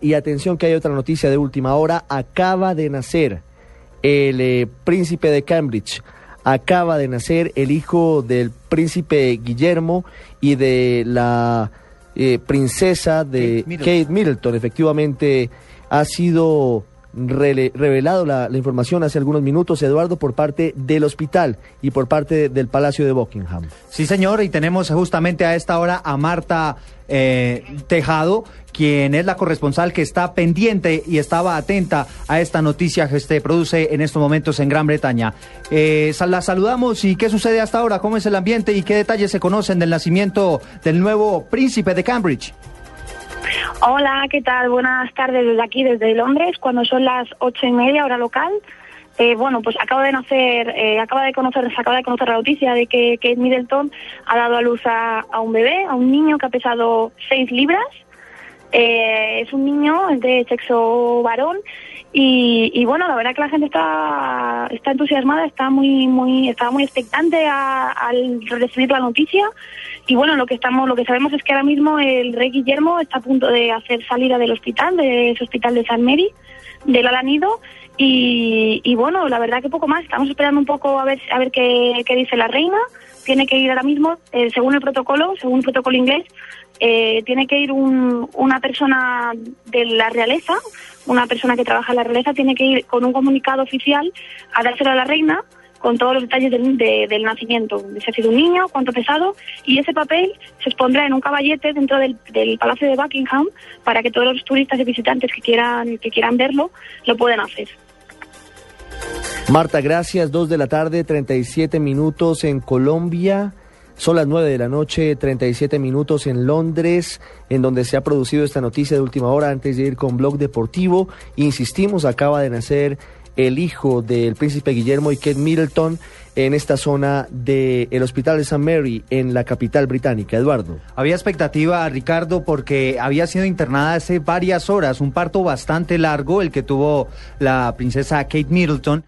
Y atención que hay otra noticia de última hora. Acaba de nacer el eh, príncipe de Cambridge. Acaba de nacer el hijo del príncipe Guillermo y de la eh, princesa de Kate Middleton. Kate Middleton. Efectivamente ha sido revelado la, información hace algunos minutos, Eduardo, por parte del hospital y por parte del Palacio de Buckingham. Sí, señor, y tenemos justamente a esta hora a Marta eh, Tejado, quien es la corresponsal que está pendiente y estaba atenta a esta noticia que se produce en estos momentos en Gran Bretaña. Eh, la saludamos y qué sucede hasta ahora, cómo es el ambiente y qué detalles se conocen del nacimiento del nuevo príncipe de Cambridge. Hola, ¿qué tal? Buenas tardes desde aquí, desde Londres, cuando son las ocho y media hora local. Eh, bueno, pues acabo de nacer, eh, acaba de conocer, acaba de conocer la noticia de que Kate Middleton ha dado a luz a un bebé, a un niño que ha pesado seis libras. Eh, es un niño de sexo varón y, bueno, la verdad que la gente está, está entusiasmada, está muy, muy, está muy expectante al recibir la noticia. Y bueno, lo que estamos, lo que sabemos es que ahora mismo el rey Guillermo está a punto de hacer salida del hospital, de ese hospital de San Mary, del Alanido. Y, y bueno, la verdad que poco más. Estamos esperando un poco a ver, a ver qué, dice la reina. Tiene que ir ahora mismo, eh, según el protocolo, según el protocolo inglés, eh, tiene que ir un- una persona de la realeza, una persona que trabaja en la realeza, tiene que ir con un comunicado oficial a dárselo a la reina con todos los detalles del, de- del nacimiento, si ha sido un niño, cuánto pesado, y ese papel se expondrá en un caballete dentro del, del Palacio de Buckingham para que todos los turistas y visitantes que quieran, que quieran verlo lo puedan hacer. Marta, gracias. Dos de la tarde, 37 minutos en Colombia. Son las 9 de la noche, 37 minutos en Londres, en donde se ha producido esta noticia de última hora antes de ir con Blog Deportivo. Insistimos, acaba de nacer el hijo del príncipe Guillermo y Kate Middleton en esta zona del Hospital de St. Mary, en la capital británica. Eduardo. Había expectativa, Ricardo, porque había sido internada hace varias horas, un parto bastante largo, el que tuvo la princesa Kate Middleton.